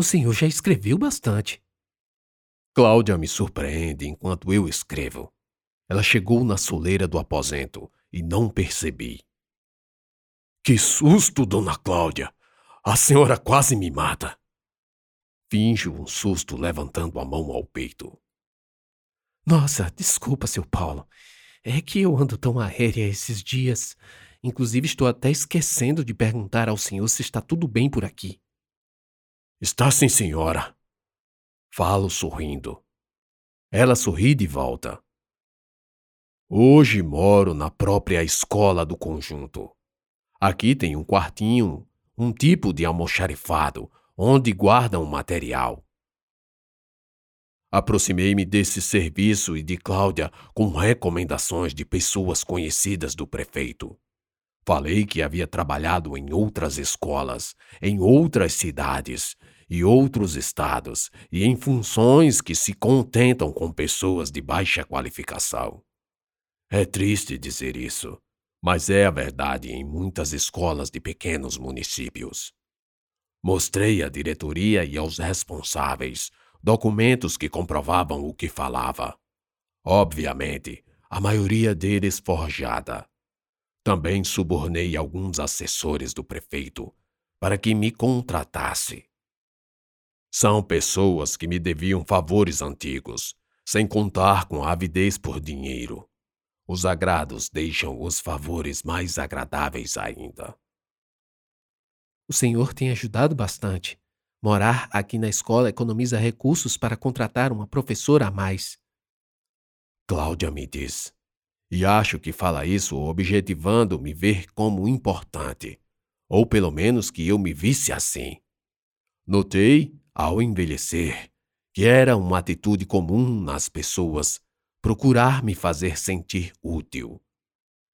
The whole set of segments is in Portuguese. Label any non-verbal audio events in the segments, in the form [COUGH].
O senhor já escreveu bastante. Cláudia me surpreende enquanto eu escrevo. Ela chegou na soleira do aposento e não percebi. Que susto, dona Cláudia! A senhora quase me mata. Finjo um susto levantando a mão ao peito. Nossa, desculpa, seu Paulo. É que eu ando tão aérea esses dias. Inclusive, estou até esquecendo de perguntar ao senhor se está tudo bem por aqui. Está sim, senhora. Falo sorrindo. Ela sorri de volta. Hoje moro na própria escola do conjunto. Aqui tem um quartinho, um tipo de almoxarifado, onde guardam material. Aproximei-me desse serviço e de Cláudia com recomendações de pessoas conhecidas do prefeito. Falei que havia trabalhado em outras escolas, em outras cidades e outros estados e em funções que se contentam com pessoas de baixa qualificação. É triste dizer isso, mas é a verdade em muitas escolas de pequenos municípios. Mostrei à diretoria e aos responsáveis documentos que comprovavam o que falava. Obviamente, a maioria deles forjada. Também subornei alguns assessores do prefeito para que me contratasse. São pessoas que me deviam favores antigos, sem contar com avidez por dinheiro. Os agrados deixam os favores mais agradáveis ainda. O senhor tem ajudado bastante. Morar aqui na escola economiza recursos para contratar uma professora a mais. Cláudia me diz. E acho que fala isso objetivando me ver como importante, ou pelo menos que eu me visse assim. Notei, ao envelhecer, que era uma atitude comum nas pessoas procurar me fazer sentir útil.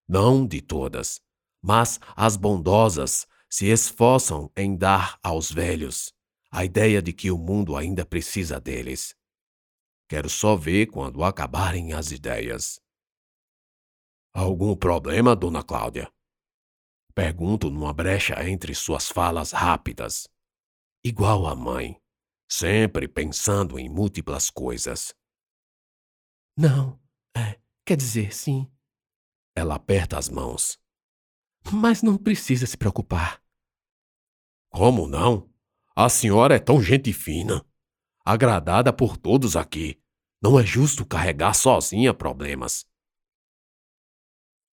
Não de todas, mas as bondosas se esforçam em dar aos velhos a ideia de que o mundo ainda precisa deles. Quero só ver quando acabarem as ideias. Algum problema, dona Cláudia? Pergunto numa brecha entre suas falas rápidas. Igual a mãe, sempre pensando em múltiplas coisas. Não, é, quer dizer, sim. Ela aperta as mãos. Mas não precisa se preocupar. Como não? A senhora é tão gente fina, agradada por todos aqui. Não é justo carregar sozinha problemas.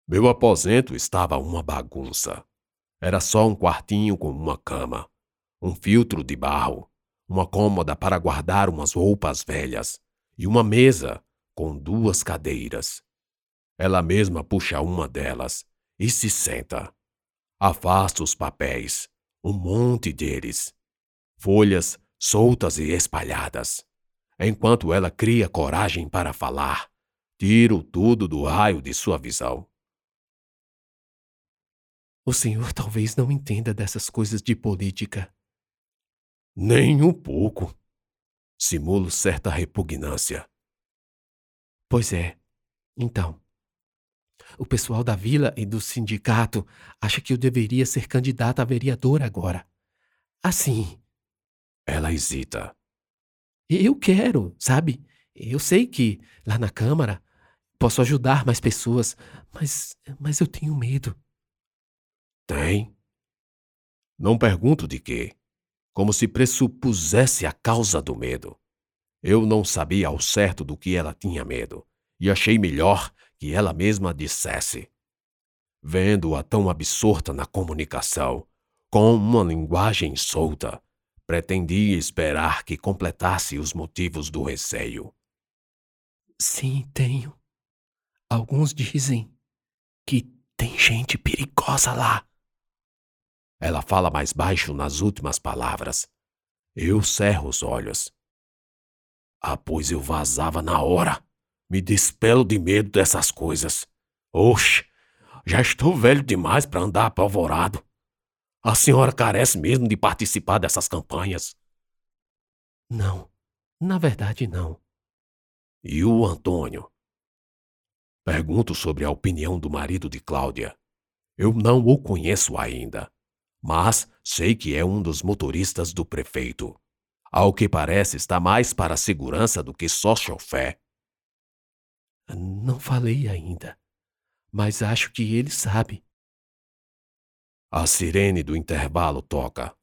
Meu aposento estava uma bagunça. Era só um quartinho com uma cama, um filtro de barro, uma cômoda para guardar umas roupas velhas e uma mesa com duas cadeiras. Ela mesma puxa uma delas e se senta. Afasta os papéis, um monte deles, folhas soltas e espalhadas. Enquanto ela cria coragem para falar, tiro tudo do raio de sua visão. O senhor talvez não entenda dessas coisas de política. Nem um pouco. Simulo certa repugnância. Pois é. Então, o pessoal da vila e do sindicato acha que eu deveria ser candidata a vereadora agora. Assim, ela hesita. Eu quero, sabe? Eu sei que lá na Câmara posso ajudar mais pessoas, mas, mas eu tenho medo. Tem? Não pergunto de quê, como se pressupusesse a causa do medo. Eu não sabia ao certo do que ela tinha medo, e achei melhor que ela mesma dissesse. Vendo-a tão absorta na comunicação, com uma linguagem solta, Pretendia esperar que completasse os motivos do receio. Sim, tenho. Alguns dizem que tem gente perigosa lá. Ela fala mais baixo nas últimas palavras. Eu cerro os olhos. Ah, pois eu vazava na hora. Me despelo de medo dessas coisas. Oxe, já estou velho demais para andar apavorado. A senhora carece mesmo de participar dessas campanhas? Não, na verdade não. E o Antônio? Pergunto sobre a opinião do marido de Cláudia. Eu não o conheço ainda, mas sei que é um dos motoristas do prefeito. Ao que parece, está mais para a segurança do que só chofé. Não falei ainda, mas acho que ele sabe. A sirene do intervalo toca.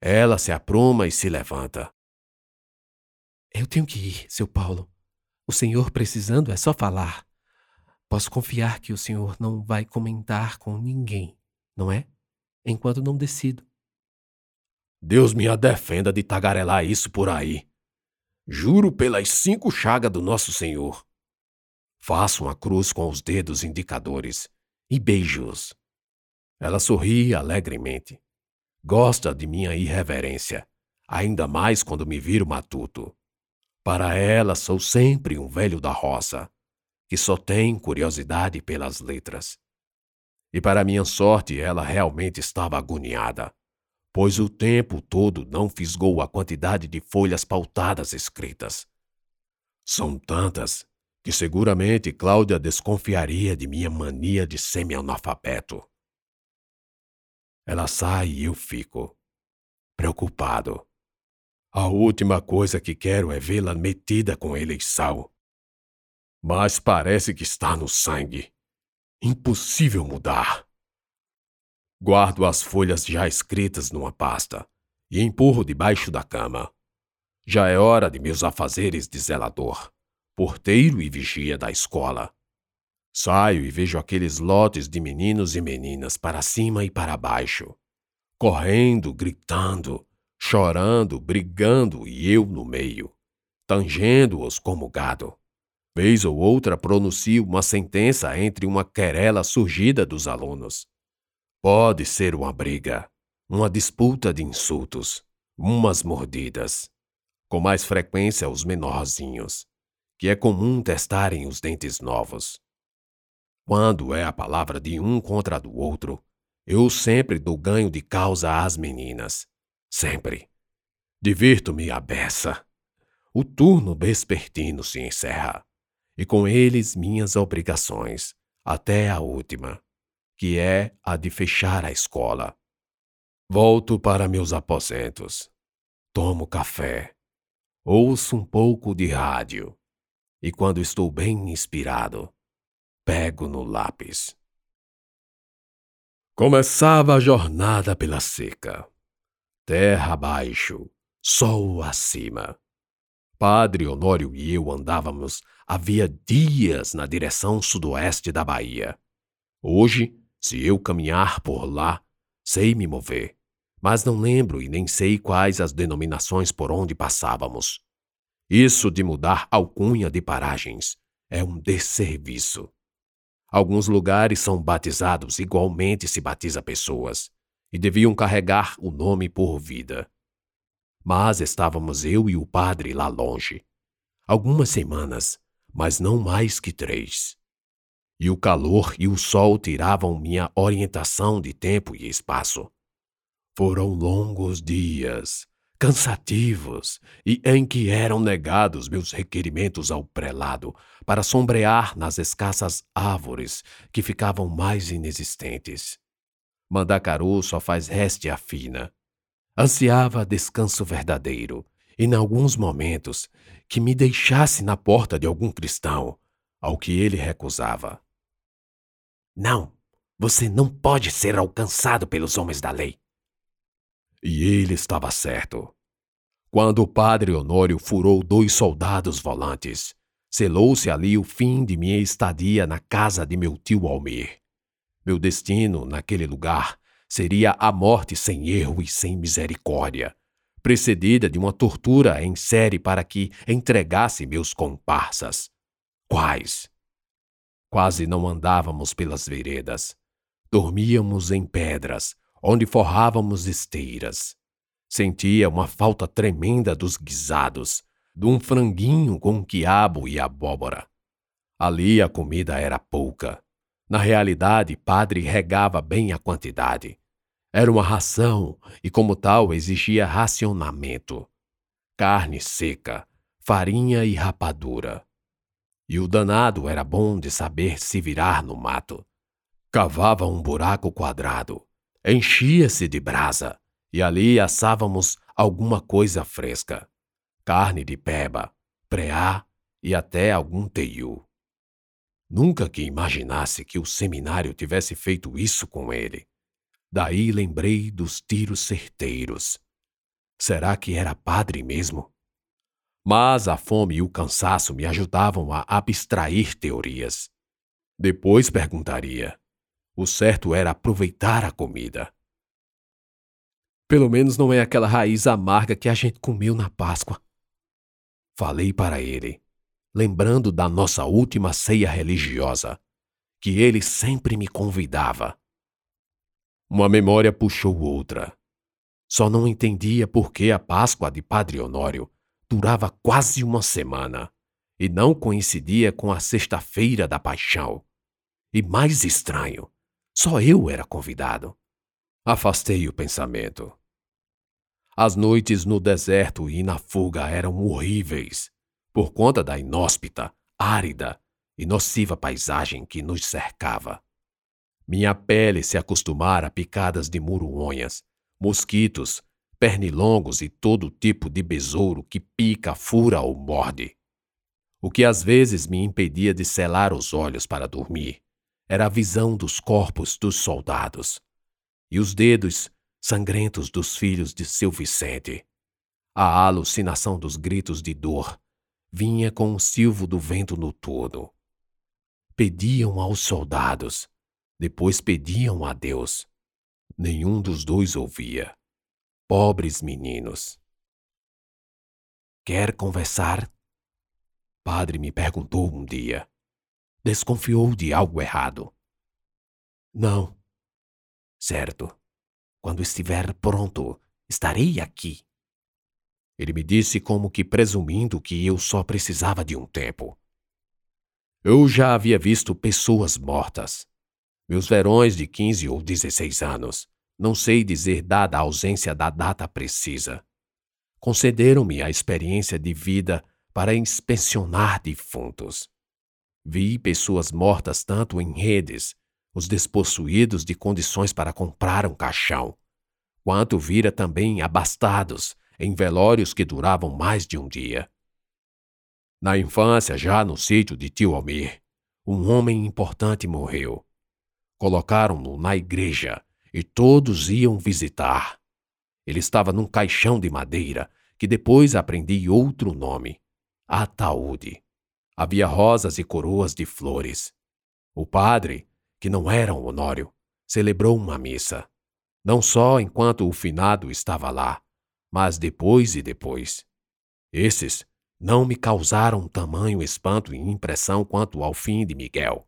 Ela se apruma e se levanta. Eu tenho que ir, seu Paulo. O senhor precisando é só falar. Posso confiar que o senhor não vai comentar com ninguém, não é? Enquanto não decido. Deus me a defenda de tagarelar isso por aí. Juro pelas cinco chagas do nosso Senhor. Faço uma cruz com os dedos indicadores e beijos. Ela sorri alegremente. Gosta de minha irreverência, ainda mais quando me viro matuto. Para ela, sou sempre um velho da roça, que só tem curiosidade pelas letras. E para minha sorte, ela realmente estava agoniada, pois o tempo todo não fisgou a quantidade de folhas pautadas escritas. São tantas que seguramente Cláudia desconfiaria de minha mania de semi-analfabeto. Ela sai e eu fico, preocupado. A última coisa que quero é vê-la metida com eleição. Mas parece que está no sangue. Impossível mudar. Guardo as folhas já escritas numa pasta e empurro debaixo da cama. Já é hora de meus afazeres de zelador porteiro e vigia da escola. Saio e vejo aqueles lotes de meninos e meninas para cima e para baixo, correndo, gritando, chorando, brigando e eu no meio, tangendo-os como gado. Vez ou outra pronuncio uma sentença entre uma querela surgida dos alunos. Pode ser uma briga, uma disputa de insultos, umas mordidas. Com mais frequência os menorzinhos que é comum testarem os dentes novos. Quando é a palavra de um contra do outro, eu sempre dou ganho de causa às meninas. Sempre. Divirto-me a beça. O turno vespertino se encerra, e com eles minhas obrigações, até a última, que é a de fechar a escola. Volto para meus aposentos. Tomo café. Ouço um pouco de rádio e quando estou bem inspirado, pego no lápis. Começava a jornada pela seca. Terra abaixo, sol acima. Padre Honório e eu andávamos havia dias na direção sudoeste da Bahia. Hoje, se eu caminhar por lá, sei me mover, mas não lembro e nem sei quais as denominações por onde passávamos. Isso de mudar alcunha de paragens é um desserviço. Alguns lugares são batizados igualmente se batiza pessoas, e deviam carregar o nome por vida. Mas estávamos eu e o padre lá longe. Algumas semanas, mas não mais que três. E o calor e o sol tiravam minha orientação de tempo e espaço. Foram longos dias, cansativos e em que eram negados meus requerimentos ao prelado para sombrear nas escassas árvores que ficavam mais inexistentes. Mandacaru só faz réstia fina. Ansiava descanso verdadeiro, e em alguns momentos que me deixasse na porta de algum cristão, ao que ele recusava. Não, você não pode ser alcançado pelos homens da lei. E ele estava certo. Quando o padre Honório furou dois soldados volantes, selou-se ali o fim de minha estadia na casa de meu tio Almir. Meu destino naquele lugar seria a morte sem erro e sem misericórdia, precedida de uma tortura em série para que entregasse meus comparsas. Quais? Quase não andávamos pelas veredas. Dormíamos em pedras, onde forrávamos esteiras. Sentia uma falta tremenda dos guisados, de um franguinho com quiabo e abóbora. Ali a comida era pouca. Na realidade, padre regava bem a quantidade. Era uma ração e, como tal, exigia racionamento. Carne seca, farinha e rapadura. E o danado era bom de saber se virar no mato. Cavava um buraco quadrado, enchia-se de brasa e ali assávamos alguma coisa fresca: carne de peba, preá e até algum teiu. Nunca que imaginasse que o seminário tivesse feito isso com ele. Daí lembrei dos tiros certeiros. Será que era padre mesmo? Mas a fome e o cansaço me ajudavam a abstrair teorias. Depois perguntaria: o certo era aproveitar a comida. Pelo menos não é aquela raiz amarga que a gente comeu na Páscoa. Falei para ele, lembrando da nossa última ceia religiosa, que ele sempre me convidava. Uma memória puxou outra. Só não entendia por que a Páscoa de Padre Honório durava quase uma semana e não coincidia com a Sexta-feira da Paixão. E mais estranho, só eu era convidado. Afastei o pensamento. As noites no deserto e na fuga eram horríveis, por conta da inóspita, árida e nociva paisagem que nos cercava. Minha pele se acostumara a picadas de muruonhas, mosquitos, pernilongos e todo tipo de besouro que pica, fura ou morde. O que às vezes me impedia de selar os olhos para dormir era a visão dos corpos dos soldados e os dedos sangrentos dos filhos de seu Vicente. A alucinação dos gritos de dor vinha com o silvo do vento noturno. Pediam aos soldados depois pediam a Deus. Nenhum dos dois ouvia. Pobres meninos. Quer conversar? Padre me perguntou um dia. Desconfiou de algo errado. Não. Certo. Quando estiver pronto, estarei aqui. Ele me disse como que presumindo que eu só precisava de um tempo. Eu já havia visto pessoas mortas. Meus verões de 15 ou 16 anos, não sei dizer dada a ausência da data precisa, concederam-me a experiência de vida para inspecionar defuntos. Vi pessoas mortas tanto em redes, os despossuídos de condições para comprar um caixão, quanto vira também abastados em velórios que duravam mais de um dia. Na infância, já no sítio de tio Almir, um homem importante morreu Colocaram-no na igreja e todos iam visitar. Ele estava num caixão de madeira que depois aprendi outro nome: ataúde. Havia rosas e coroas de flores. O padre, que não era um Honório, celebrou uma missa. Não só enquanto o finado estava lá, mas depois e depois. Esses não me causaram tamanho espanto e impressão quanto ao fim de Miguel.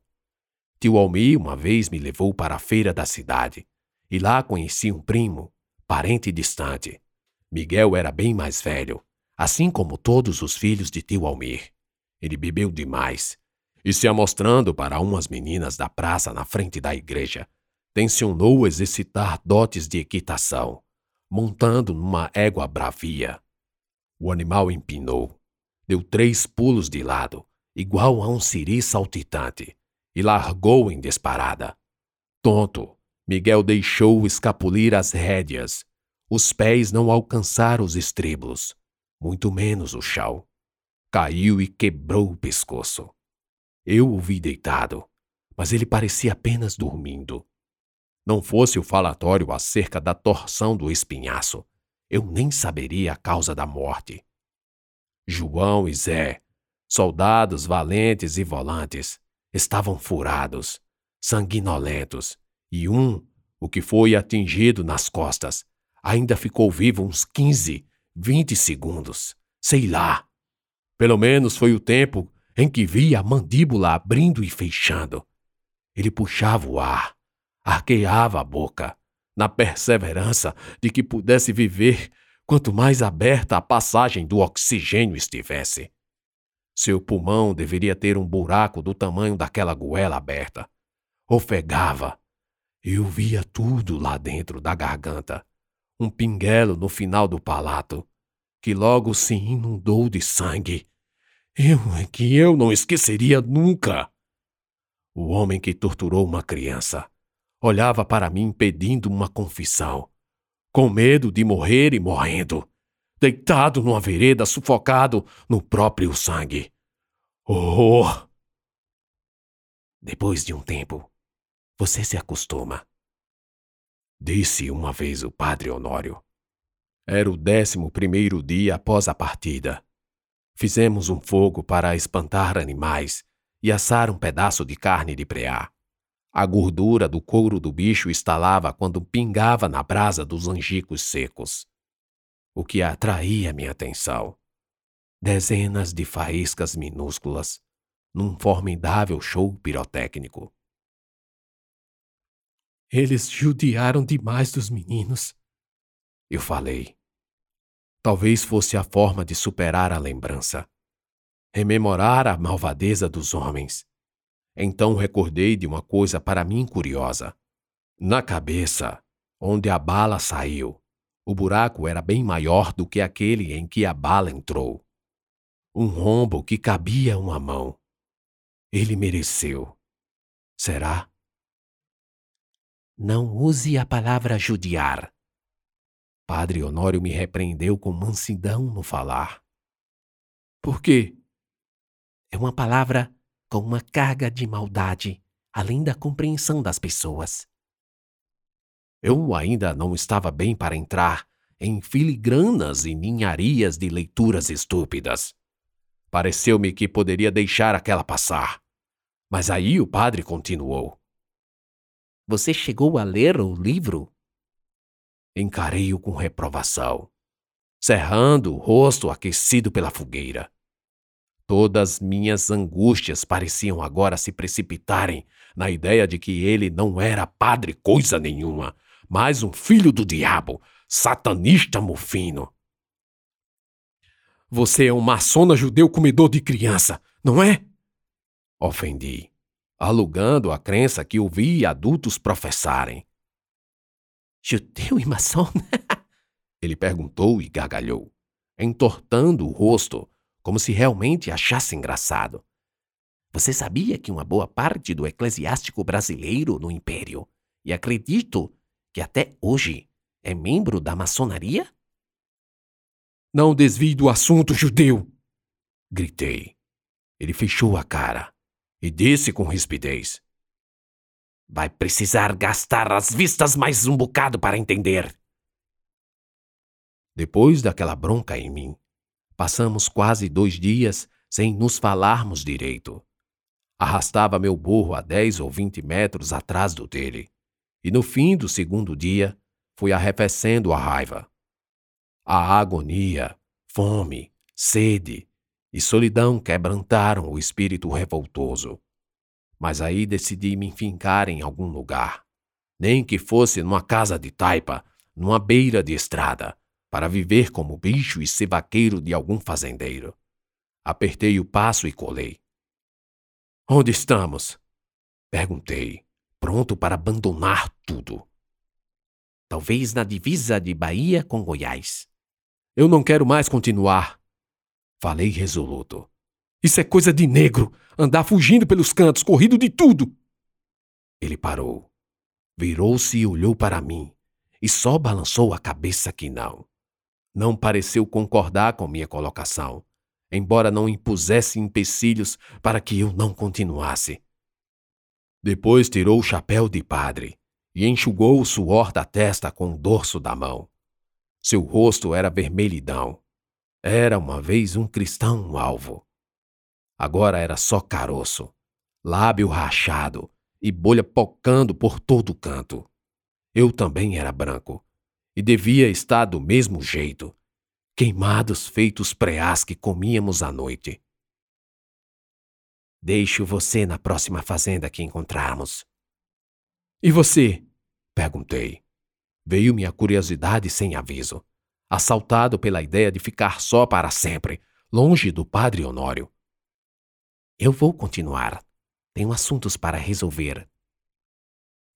Tio Almi uma vez me levou para a feira da cidade e lá conheci um primo, parente distante. Miguel era bem mais velho, assim como todos os filhos de tio Almir. Ele bebeu demais e, se amostrando para umas meninas da praça na frente da igreja, tensionou exercitar dotes de equitação, montando numa égua bravia. O animal empinou, deu três pulos de lado, igual a um siri saltitante, e largou em disparada. Tonto, Miguel deixou escapulir as rédeas. Os pés não alcançaram os estribos, muito menos o chão. Caiu e quebrou o pescoço. Eu o vi deitado, mas ele parecia apenas dormindo. Não fosse o falatório acerca da torção do espinhaço, eu nem saberia a causa da morte. João e Zé, soldados valentes e volantes, estavam furados, sanguinolentos, e um, o que foi atingido nas costas, ainda ficou vivo uns 15, 20 segundos. Sei lá. Pelo menos foi o tempo em que vi a mandíbula abrindo e fechando. Ele puxava o ar, arqueava a boca, na perseverança de que pudesse viver quanto mais aberta a passagem do oxigênio estivesse. Seu pulmão deveria ter um buraco do tamanho daquela goela aberta. Ofegava. Eu via tudo lá dentro da garganta. Um pinguelo no final do palato, que logo se inundou de sangue. Eu é que eu não esqueceria nunca. O homem que torturou uma criança olhava para mim pedindo uma confissão. com medo de morrer e morrendo, deitado numa vereda, sufocado no próprio sangue. Oh! Depois de um tempo, você se acostuma. Disse uma vez o padre Honório. Era o décimo primeiro dia após a partida. Fizemos um fogo para espantar animais e assar um pedaço de carne de preá. A gordura do couro do bicho estalava quando pingava na brasa dos angicos secos. O que atraía minha atenção. Dezenas de faíscas minúsculas num formidável show pirotécnico. Eles judiaram demais dos meninos. Eu falei. Talvez fosse a forma de superar a lembrança. Rememorar a malvadeza dos homens. Então recordei de uma coisa para mim curiosa. Na cabeça, onde a bala saiu, o buraco era bem maior do que aquele em que a bala entrou. Um rombo que cabia uma mão. Ele mereceu. Será? Não use a palavra judiar. Padre Honório me repreendeu com mansidão no falar. Por quê? É uma palavra com uma carga de maldade, além da compreensão das pessoas. Eu ainda não estava bem para entrar em filigranas e ninharias de leituras estúpidas. Pareceu-me que poderia deixar aquela passar. Mas aí o padre continuou. Você chegou a ler o livro? Encarei-o com reprovação, cerrando o rosto aquecido pela fogueira. Todas minhas angústias pareciam agora se precipitarem na ideia de que ele não era padre coisa nenhuma, mas um filho do diabo, satanista mufino. Você é um maçona judeu comedor de criança, não é? Ofendi, alugando a crença que ouvi adultos professarem. Judeu e maçom? [LAUGHS] Ele perguntou e gargalhou, entortando o rosto, como se realmente achasse engraçado. Você sabia que uma boa parte do eclesiástico brasileiro no Império, e acredito que até hoje, é membro da maçonaria? Não desvie do assunto, judeu! Gritei. Ele fechou a cara e disse com rispidez: Vai precisar gastar as vistas mais um bocado para entender. Depois daquela bronca em mim, passamos quase dois dias sem nos falarmos direito. Arrastava meu burro a dez ou vinte metros atrás do dele, e no fim do segundo dia fui arrefecendo a raiva. A agonia, fome, sede e solidão quebrantaram o espírito revoltoso. Mas aí decidi me enfincar em algum lugar, nem que fosse numa casa de taipa, numa beira de estrada, para viver como bicho e ser vaqueiro de algum fazendeiro. Apertei o passo e colei. Onde estamos? Perguntei, pronto para abandonar tudo. Talvez na divisa de Bahia com Goiás. Eu não quero mais continuar. Falei resoluto. Isso é coisa de negro, andar fugindo pelos cantos, corrido de tudo. Ele parou, virou-se e olhou para mim, e só balançou a cabeça que não. Não pareceu concordar com minha colocação, embora não impusesse empecilhos para que eu não continuasse. Depois tirou o chapéu de padre e enxugou o suor da testa com o dorso da mão. Seu rosto era vermelhidão. Era uma vez um cristão alvo. Agora era só caroço, lábio rachado e bolha pocando por todo canto. Eu também era branco e devia estar do mesmo jeito, queimados feitos preás que comíamos à noite. Deixo você na próxima fazenda que encontrarmos. E você? perguntei. Veio-me a curiosidade sem aviso, assaltado pela ideia de ficar só para sempre, longe do padre Honório. Eu vou continuar. Tenho assuntos para resolver.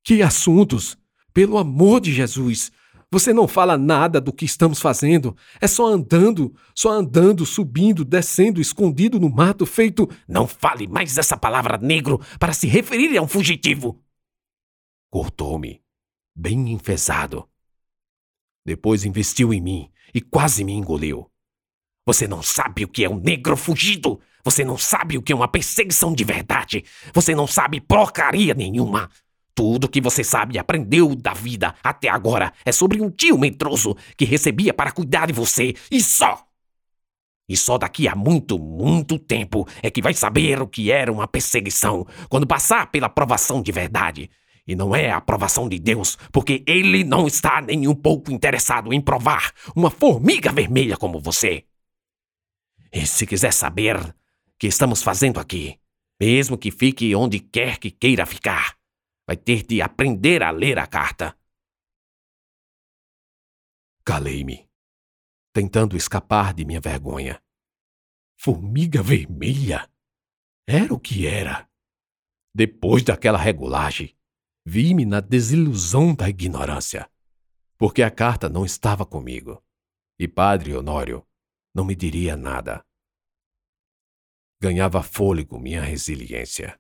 Que assuntos? Pelo amor de Jesus! Você não fala nada do que estamos fazendo. É só andando, só andando, subindo, descendo, escondido no mato, feito. Não fale mais essa palavra negro para se referir a um fugitivo! Cortou-me, bem enfesado. Depois investiu em mim e quase me engoliu. Você não sabe o que é um negro fugido! Você não sabe o que é uma perseguição de verdade! Você não sabe porcaria nenhuma! Tudo que você sabe e aprendeu da vida até agora é sobre um tio medroso que recebia para cuidar de você e só! E só daqui a muito, muito tempo é que vai saber o que era uma perseguição quando passar pela provação de verdade. E não é a aprovação de Deus, porque ele não está nem um pouco interessado em provar uma formiga vermelha como você. E se quiser saber o que estamos fazendo aqui, mesmo que fique onde quer que queira ficar, vai ter de aprender a ler a carta. Calei-me, tentando escapar de minha vergonha. Formiga vermelha? Era o que era. Depois daquela regulagem, Vi-me na desilusão da ignorância, porque a carta não estava comigo e Padre Honório não me diria nada. Ganhava fôlego minha resiliência.